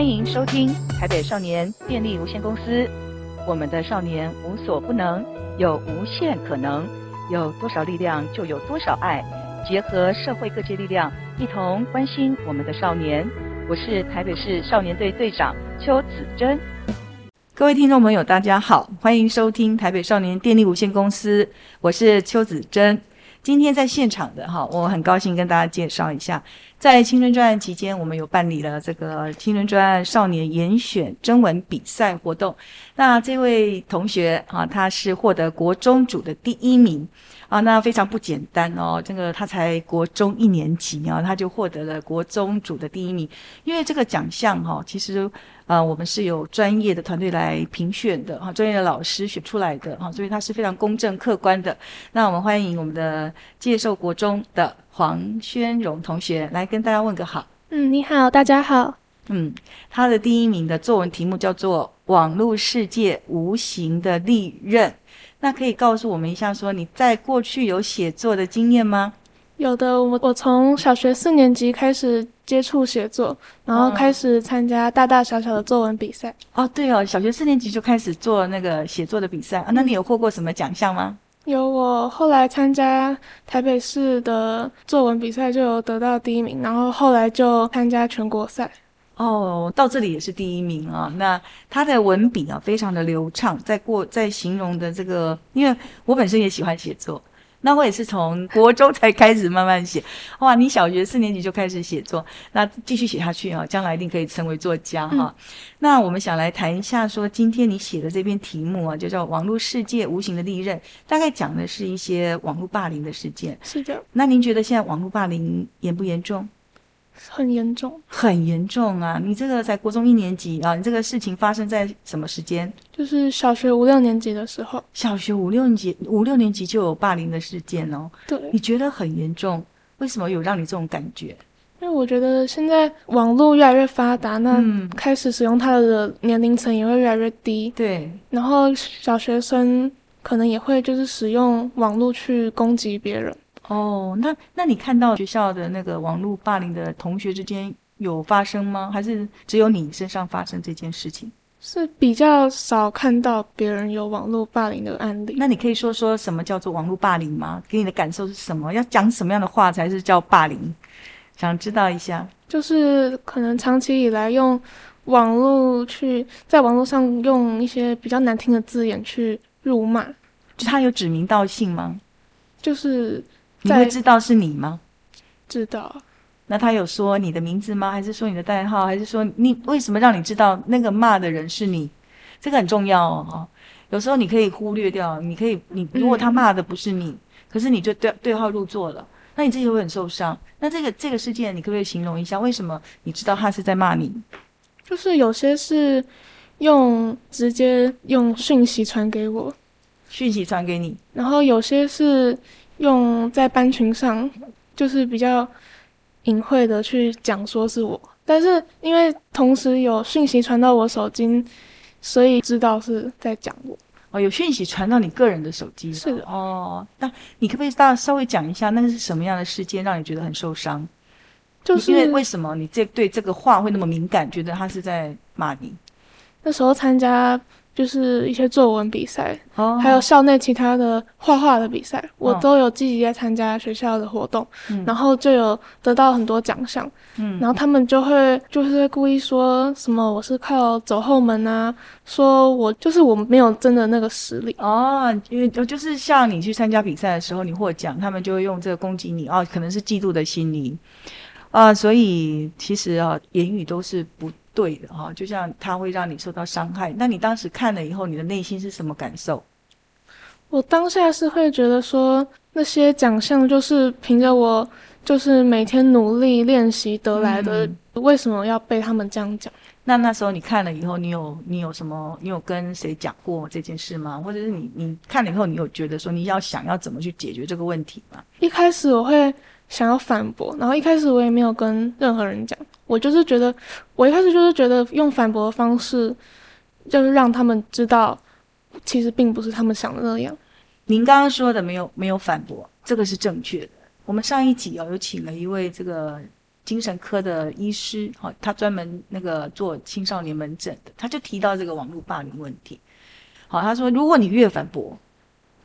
欢迎收听台北少年电力无限公司。我们的少年无所不能，有无限可能，有多少力量就有多少爱。结合社会各界力量，一同关心我们的少年。我是台北市少年队队长邱子珍。各位听众朋友，大家好，欢迎收听台北少年电力无限公司。我是邱子珍。今天在现场的哈，我很高兴跟大家介绍一下，在青春专案期间，我们有办理了这个青春专案少年严选征文比赛活动。那这位同学啊，他是获得国中组的第一名啊，那非常不简单哦。这个他才国中一年级啊，他就获得了国中组的第一名。因为这个奖项哈，其实。啊，我们是有专业的团队来评选的哈，专业的老师选出来的哈，所以它是非常公正客观的。那我们欢迎我们的介寿国中的黄宣荣同学来跟大家问个好。嗯，你好，大家好。嗯，他的第一名的作文题目叫做《网络世界无形的利刃》，那可以告诉我们一下，说你在过去有写作的经验吗？有的，我我从小学四年级开始接触写作，然后开始参加大大小小的作文比赛。哦，对哦，小学四年级就开始做那个写作的比赛。啊，那你有获过什么奖项吗？有，我后来参加台北市的作文比赛就有得到第一名，然后后来就参加全国赛。哦，到这里也是第一名啊。那他的文笔啊，非常的流畅，在过在形容的这个，因为我本身也喜欢写作。那我也是从国中才开始慢慢写，哇！你小学四年级就开始写作，那继续写下去啊，将来一定可以成为作家哈。嗯、那我们想来谈一下，说今天你写的这篇题目啊，就叫《网络世界无形的利刃》，大概讲的是一些网络霸凌的事件。是的。那您觉得现在网络霸凌严不严重？很严重，很严重啊！你这个在国中一年级啊，你这个事情发生在什么时间？就是小学五六年级的时候。小学五六年级，五六年级就有霸凌的事件哦。对，你觉得很严重？为什么有让你这种感觉？因为我觉得现在网络越来越发达，那开始使用它的年龄层也会越来越低。对，然后小学生可能也会就是使用网络去攻击别人。哦，那那你看到学校的那个网络霸凌的同学之间有发生吗？还是只有你身上发生这件事情？是比较少看到别人有网络霸凌的案例。那你可以说说什么叫做网络霸凌吗？给你的感受是什么？要讲什么样的话才是叫霸凌？想知道一下。就是可能长期以来用网络去在网络上用一些比较难听的字眼去辱骂，就他有指名道姓吗？就是。你会知道是你吗？知道。那他有说你的名字吗？还是说你的代号？还是说你为什么让你知道那个骂的人是你？这个很重要哦。有时候你可以忽略掉，你可以你如果他骂的不是你，嗯、可是你就对对号入座了，那你自己会很受伤。那这个这个事件，你可不可以形容一下，为什么你知道他是在骂你？就是有些是用直接用讯息传给我，讯息传给你，然后有些是。用在班群上，就是比较隐晦的去讲说是我，但是因为同时有讯息传到我手机，所以知道是在讲我。哦，有讯息传到你个人的手机。是的。哦，那你可不可以大稍微讲一下，那个是什么样的事件让你觉得很受伤？就是因为为什么你这对这个话会那么敏感，觉得他是在骂你？那时候参加。就是一些作文比赛，oh. 还有校内其他的画画的比赛，oh. 我都有积极在参加学校的活动，oh. 然后就有得到很多奖项。嗯，然后他们就会就是会故意说什么我是靠走后门啊，说我就是我没有真的那个实力。哦，oh, 因为就是像你去参加比赛的时候，你获奖，他们就会用这个攻击你哦，可能是嫉妒的心理啊，所以其实啊，言语都是不。对的哈，就像他会让你受到伤害。那你当时看了以后，你的内心是什么感受？我当下是会觉得说，那些奖项就是凭着我就是每天努力练习得来的，嗯、为什么要被他们这样讲？那那时候你看了以后，你有你有什么？你有跟谁讲过这件事吗？或者是你你看了以后，你有觉得说你要想要怎么去解决这个问题吗？一开始我会想要反驳，然后一开始我也没有跟任何人讲。我就是觉得，我一开始就是觉得用反驳的方式，就是让他们知道，其实并不是他们想的那样。您刚刚说的没有没有反驳，这个是正确的。我们上一集哦，有请了一位这个精神科的医师，哈，他专门那个做青少年门诊的，他就提到这个网络霸凌问题。好，他说，如果你越反驳，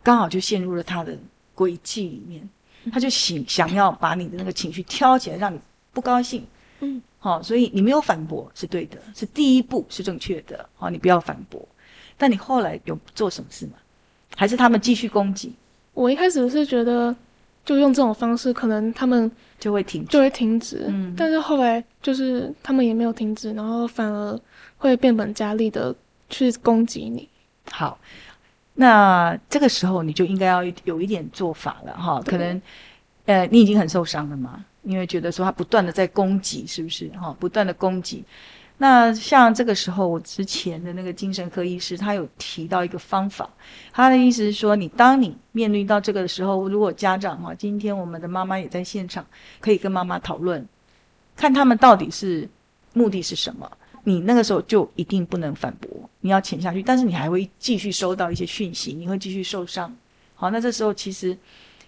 刚好就陷入了他的轨迹里面，他就想想要把你的那个情绪挑起来，让你不高兴。嗯，好，所以你没有反驳是对的，是第一步是正确的。好，你不要反驳。但你后来有做什么事吗？还是他们继续攻击？我一开始是觉得，就用这种方式，可能他们就会停，就会停止。嗯，但是后来就是他们也没有停止，然后反而会变本加厉的去攻击你。好，那这个时候你就应该要有一点做法了哈。可能，呃，你已经很受伤了嘛，因为觉得说他不断的在攻击，是不是哈？不断的攻击。那像这个时候，我之前的那个精神科医师，他有提到一个方法。他的意思是说，你当你面临到这个的时候，如果家长哈，今天我们的妈妈也在现场，可以跟妈妈讨论，看他们到底是目的是什么。你那个时候就一定不能反驳，你要潜下去，但是你还会继续收到一些讯息，你会继续受伤。好，那这时候其实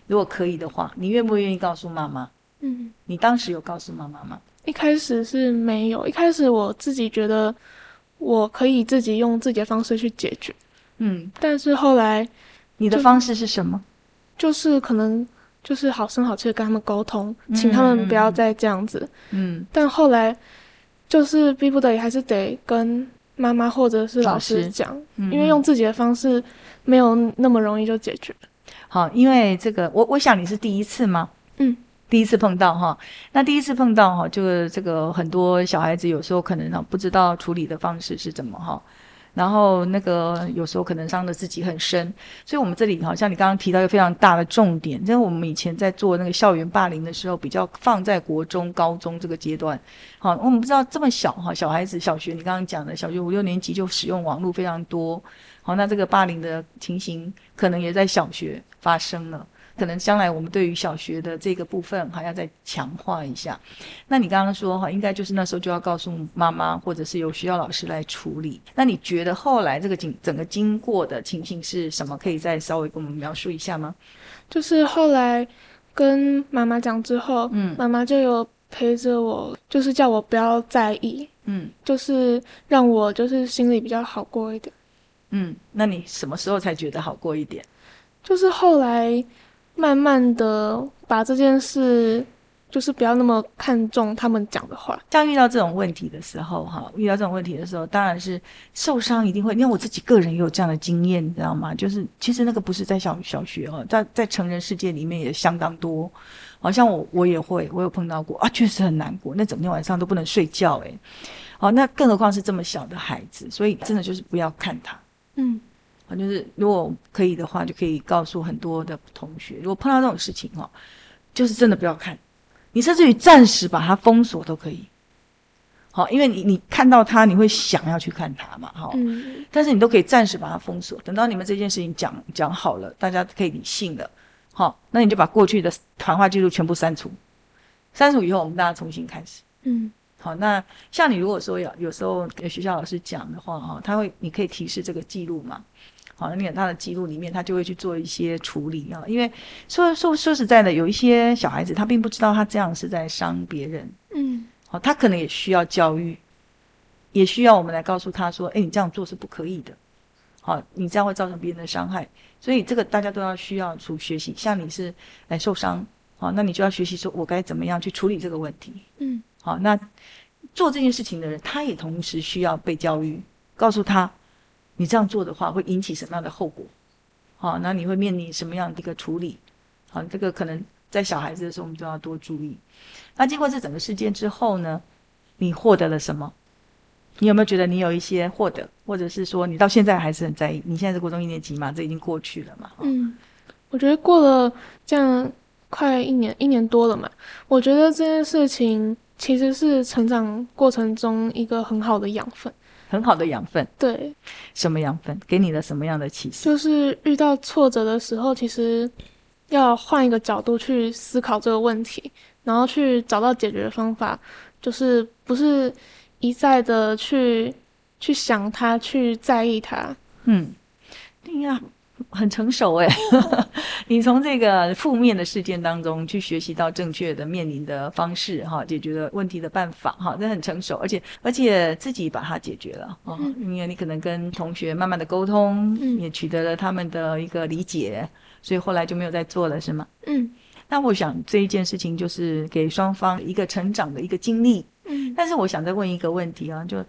如果可以的话，你愿不愿意告诉妈妈？嗯，你当时有告诉妈妈吗？一开始是没有，一开始我自己觉得我可以自己用自己的方式去解决，嗯，但是后来你的方式是什么？就是可能就是好声好气的跟他们沟通，请他们不要再这样子，嗯，但后来就是逼不得已还是得跟妈妈或者是老师讲，嗯，因为用自己的方式没有那么容易就解决。好，因为这个我我想你是第一次吗？嗯。第一次碰到哈，那第一次碰到哈，就是这个很多小孩子有时候可能呢不知道处理的方式是怎么哈，然后那个有时候可能伤的自己很深，所以我们这里好像你刚刚提到一个非常大的重点，因为我们以前在做那个校园霸凌的时候，比较放在国中、高中这个阶段，好，我们不知道这么小哈，小孩子小学你刚刚讲的小学五六年级就使用网络非常多，好，那这个霸凌的情形可能也在小学发生了。可能将来我们对于小学的这个部分还要再强化一下。那你刚刚说哈，应该就是那时候就要告诉妈妈，或者是由学校老师来处理。那你觉得后来这个经整个经过的情形是什么？可以再稍微跟我们描述一下吗？就是后来跟妈妈讲之后，嗯，妈妈就有陪着我，就是叫我不要在意，嗯，就是让我就是心里比较好过一点。嗯，那你什么时候才觉得好过一点？就是后来。慢慢的把这件事，就是不要那么看重他们讲的话。像遇到这种问题的时候，哈，遇到这种问题的时候，当然是受伤一定会。因为我自己个人也有这样的经验，你知道吗？就是其实那个不是在小小学哦，在在成人世界里面也相当多。好像我我也会，我有碰到过啊，确实很难过，那整天晚上都不能睡觉，诶。好，那更何况是这么小的孩子，所以真的就是不要看他，嗯。啊，就是如果可以的话，就可以告诉很多的同学，如果碰到这种事情哈，就是真的不要看，你甚至于暂时把它封锁都可以。好，因为你你看到它，你会想要去看它嘛，哈。嗯。但是你都可以暂时把它封锁，等到你们这件事情讲讲好了，大家可以理性了，好，那你就把过去的谈话记录全部删除，删除以后，我们大家重新开始。嗯。好，那像你如果说有有时候有学校老师讲的话，哈，他会你可以提示这个记录嘛。好，那你看他的记录里面，他就会去做一些处理啊。因为说说说实在的，有一些小孩子他并不知道他这样是在伤别人，嗯，好，他可能也需要教育，也需要我们来告诉他说，哎，你这样做是不可以的，好，你这样会造成别人的伤害。所以这个大家都要需要去学习。像你是来受伤，好，那你就要学习说我该怎么样去处理这个问题，嗯，好，那做这件事情的人，他也同时需要被教育，告诉他。你这样做的话，会引起什么样的后果？好，那你会面临什么样的一个处理？好，这个可能在小孩子的时候，我们就要多注意。那经过这整个事件之后呢，你获得了什么？你有没有觉得你有一些获得，或者是说你到现在还是很在意？你现在是国中一年级嘛？这已经过去了嘛？嗯，我觉得过了这样快一年，一年多了嘛。我觉得这件事情其实是成长过程中一个很好的养分。很好的养分，对，什么养分？给你了什么样的启示？就是遇到挫折的时候，其实要换一个角度去思考这个问题，然后去找到解决的方法，就是不是一再的去去想它，去在意它。嗯，对呀，很成熟哎，你从这个负面的事件当中去学习到正确的面临的方式哈，解决的问题的办法哈，这很成熟，而且而且自己把它解决了啊，嗯、因为你可能跟同学慢慢的沟通，嗯、也取得了他们的一个理解，所以后来就没有再做了，是吗？嗯，那我想这一件事情就是给双方一个成长的一个经历，嗯，但是我想再问一个问题啊，就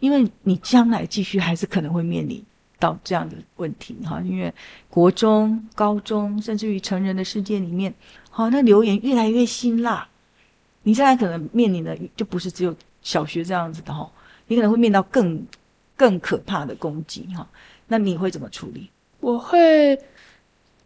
因为你将来继续还是可能会面临。到这样的问题哈，因为国中、高中，甚至于成人的世界里面，好，那留言越来越辛辣。你现在可能面临的就不是只有小学这样子的哈，你可能会面到更更可怕的攻击哈。那你会怎么处理？我会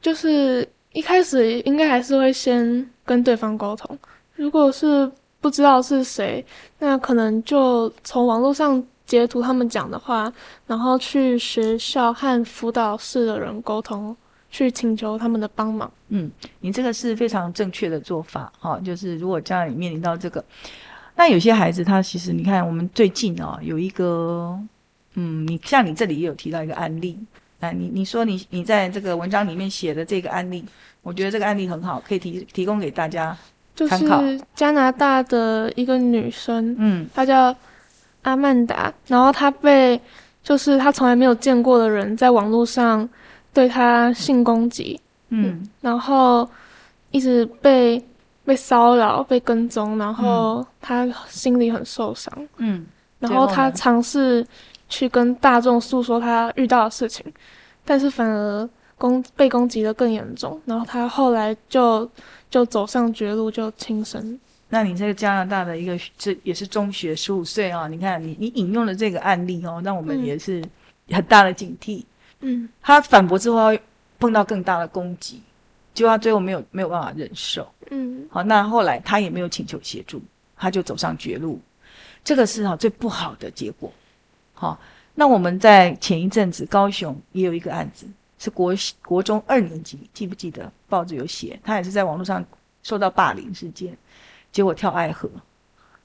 就是一开始应该还是会先跟对方沟通，如果是不知道是谁，那可能就从网络上。截图他们讲的话，然后去学校和辅导室的人沟通，去请求他们的帮忙。嗯，你这个是非常正确的做法哈。就是如果家里面临到这个，那有些孩子他其实你看，我们最近啊有一个，嗯，你像你这里也有提到一个案例，哎，你你说你你在这个文章里面写的这个案例，我觉得这个案例很好，可以提提供给大家。就是加拿大的一个女生，嗯，她叫。阿曼达，然后他被就是他从来没有见过的人在网络上对他性攻击，嗯，然后一直被被骚扰、被跟踪，然后他心里很受伤，嗯，然后他尝试去跟大众诉说他遇到的事情，但是反而攻被攻击的更严重，然后他后来就就走上绝路，就轻生。那你这个加拿大的一个，这也是中学十五岁啊？你看你你引用了这个案例哦，让我们也是很大的警惕。嗯，他反驳之后碰到更大的攻击，结果他最后没有没有办法忍受。嗯，好，那后来他也没有请求协助，他就走上绝路，这个是哈最不好的结果。好，那我们在前一阵子高雄也有一个案子，是国国中二年级，记不记得报纸有写？他也是在网络上受到霸凌事件。结果跳爱河，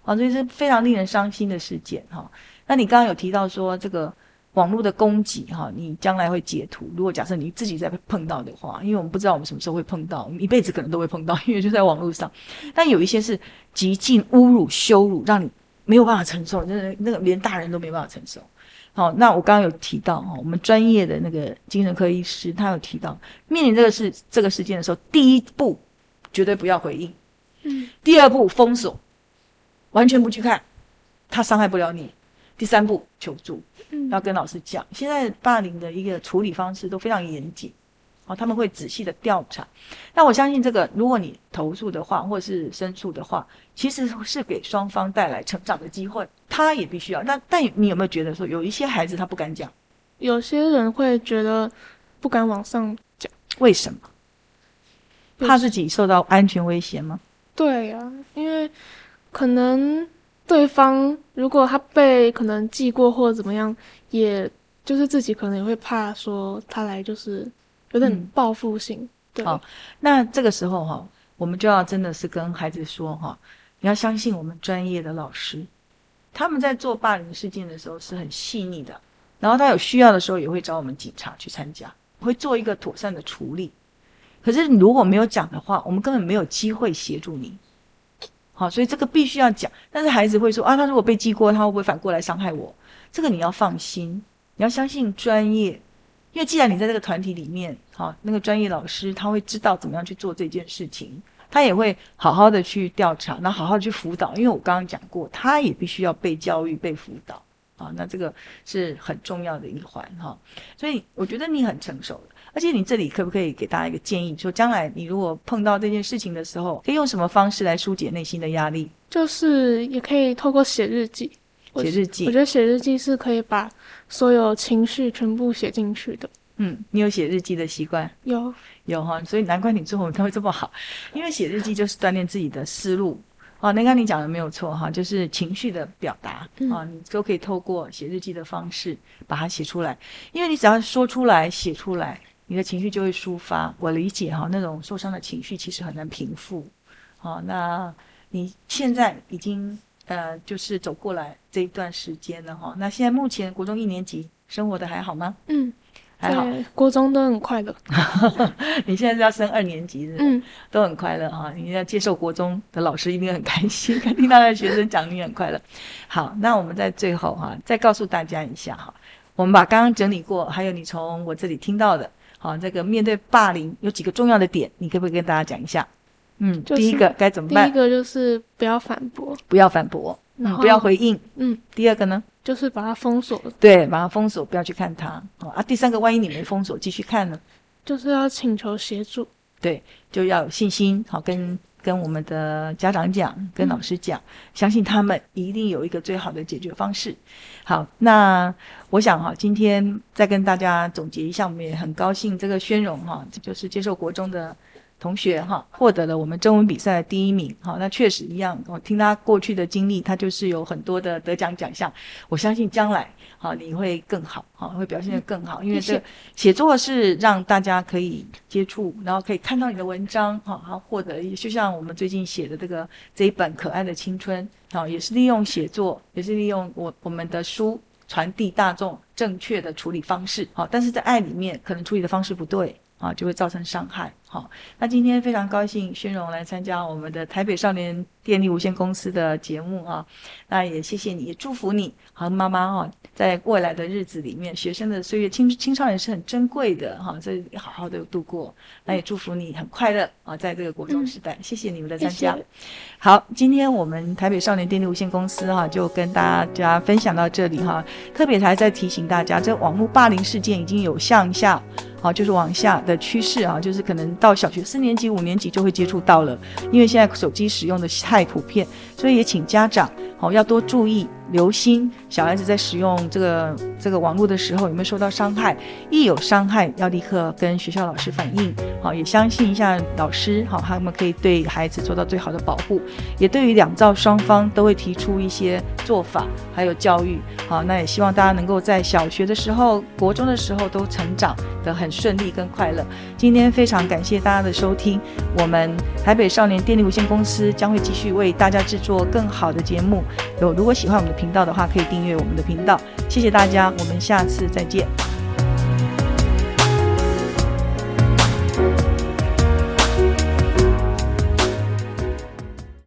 啊，所以是非常令人伤心的事件哈。那你刚刚有提到说这个网络的攻击哈，你将来会截图。如果假设你自己在碰到的话，因为我们不知道我们什么时候会碰到，我们一辈子可能都会碰到，因为就在网络上。但有一些是极尽侮辱、羞辱，让你没有办法承受，真的那个连大人都没办法承受。好，那我刚刚有提到哈，我们专业的那个精神科医师他有提到，面临这个事这个事件的时候，第一步绝对不要回应。嗯，第二步封锁，完全不去看，他伤害不了你。第三步求助，嗯，要跟老师讲。现在霸凌的一个处理方式都非常严谨，哦，他们会仔细的调查。那我相信这个，如果你投诉的话，或是申诉的话，其实是给双方带来成长的机会。他也必须要。那但你有没有觉得说，有一些孩子他不敢讲？有些人会觉得不敢往上讲，为什么？怕自己受到安全威胁吗？对呀、啊，因为可能对方如果他被可能记过或者怎么样，也就是自己可能也会怕说他来就是有点报复性。嗯、对，好，那这个时候哈，我们就要真的是跟孩子说哈，你要相信我们专业的老师，他们在做霸凌事件的时候是很细腻的，然后他有需要的时候也会找我们警察去参加，会做一个妥善的处理。可是你如果没有讲的话，我们根本没有机会协助你。好，所以这个必须要讲。但是孩子会说啊，他如果被记过，他会不会反过来伤害我？这个你要放心，你要相信专业，因为既然你在这个团体里面，好，那个专业老师他会知道怎么样去做这件事情，他也会好好的去调查，那好好的去辅导。因为我刚刚讲过，他也必须要被教育、被辅导。啊，那这个是很重要的一环哈。所以我觉得你很成熟了。而且你这里可不可以给大家一个建议，说将来你如果碰到这件事情的时候，可以用什么方式来疏解内心的压力？就是也可以透过写日记。写日记，我觉得写日记是可以把所有情绪全部写进去的。嗯，你有写日记的习惯？有，有哈。所以难怪你最后他会这么好，因为写日记就是锻炼自己的思路。哦，那刚你讲的没有错哈，就是情绪的表达啊，嗯，你都可以透过写日记的方式把它写出来，因为你只要说出来、写出来。你的情绪就会抒发，我理解哈，那种受伤的情绪其实很难平复。好，那你现在已经呃，就是走过来这一段时间了哈。那现在目前国中一年级生活的还好吗？嗯，还好，国中都很快乐。你现在是要升二年级是，嗯，都很快乐哈。你要接受国中的老师一定很开心，听到的学生讲你很快乐。好，那我们在最后哈，再告诉大家一下哈，我们把刚刚整理过，还有你从我这里听到的，好，这个面对霸凌有几个重要的点，你可不可以跟大家讲一下？嗯，就是、第一个该怎么办？第一个就是不要反驳，不要反驳，嗯，不要回应。嗯，第二个呢？就是把它封锁。对，把它封锁，不要去看它。哦啊，第三个，万一你没封锁，继续看呢？就是要请求协助。对，就要有信心。好，跟跟我们的家长讲，跟老师讲，嗯，相信他们一定有一个最好的解决方式。好，那我想哈，今天再跟大家总结一下，我们也很高兴，这个宣荣哈，就是接受国中的。同学哈，获得了我们中文比赛的第一名哈，那确实一样。我听他过去的经历，他就是有很多的得奖奖项。我相信将来哈，你会更好哈，会表现得更好。因为这写作是让大家可以接触，然后可以看到你的文章好，然后获得一就像我们最近写的这个这一本《可爱的青春》啊，也是利用写作，也是利用我我们的书传递大众正确的处理方式。好，但是在爱里面，可能处理的方式不对。啊，就会造成伤害。好，那今天非常高兴，宣荣来参加我们的台北少年电力无限公司的节目啊。那也谢谢你，也祝福你和妈妈哈，在未来的日子里面，学生的岁月，青青少年是很珍贵的哈，所以好好的度过。那也祝福你很快乐啊，在这个国中时代。谢谢你们的参加。好，今天我们台北少年电力无限公司哈，就跟大家分享到这里哈。特别还在提醒大家，这网络霸凌事件已经有向下。好，就是往下的趋势啊，就是可能到小学四年级、五年级就会接触到了，因为现在手机使用的太普遍，所以也请家长好要多注意。留心小孩子在使用这个这个网络的时候有没有受到伤害，一有伤害要立刻跟学校老师反映，好，也相信一下老师，好，他们可以对孩子做到最好的保护，也对于两造双方都会提出一些做法，还有教育，好，那也希望大家能够在小学的时候、国中的时候都成长得很顺利跟快乐。今天非常感谢大家的收听，我们台北少年电力有限公司将会继续为大家制作更好的节目。有如果喜欢我们的频道的话，可以订阅我们的频道。谢谢大家，我们下次再见。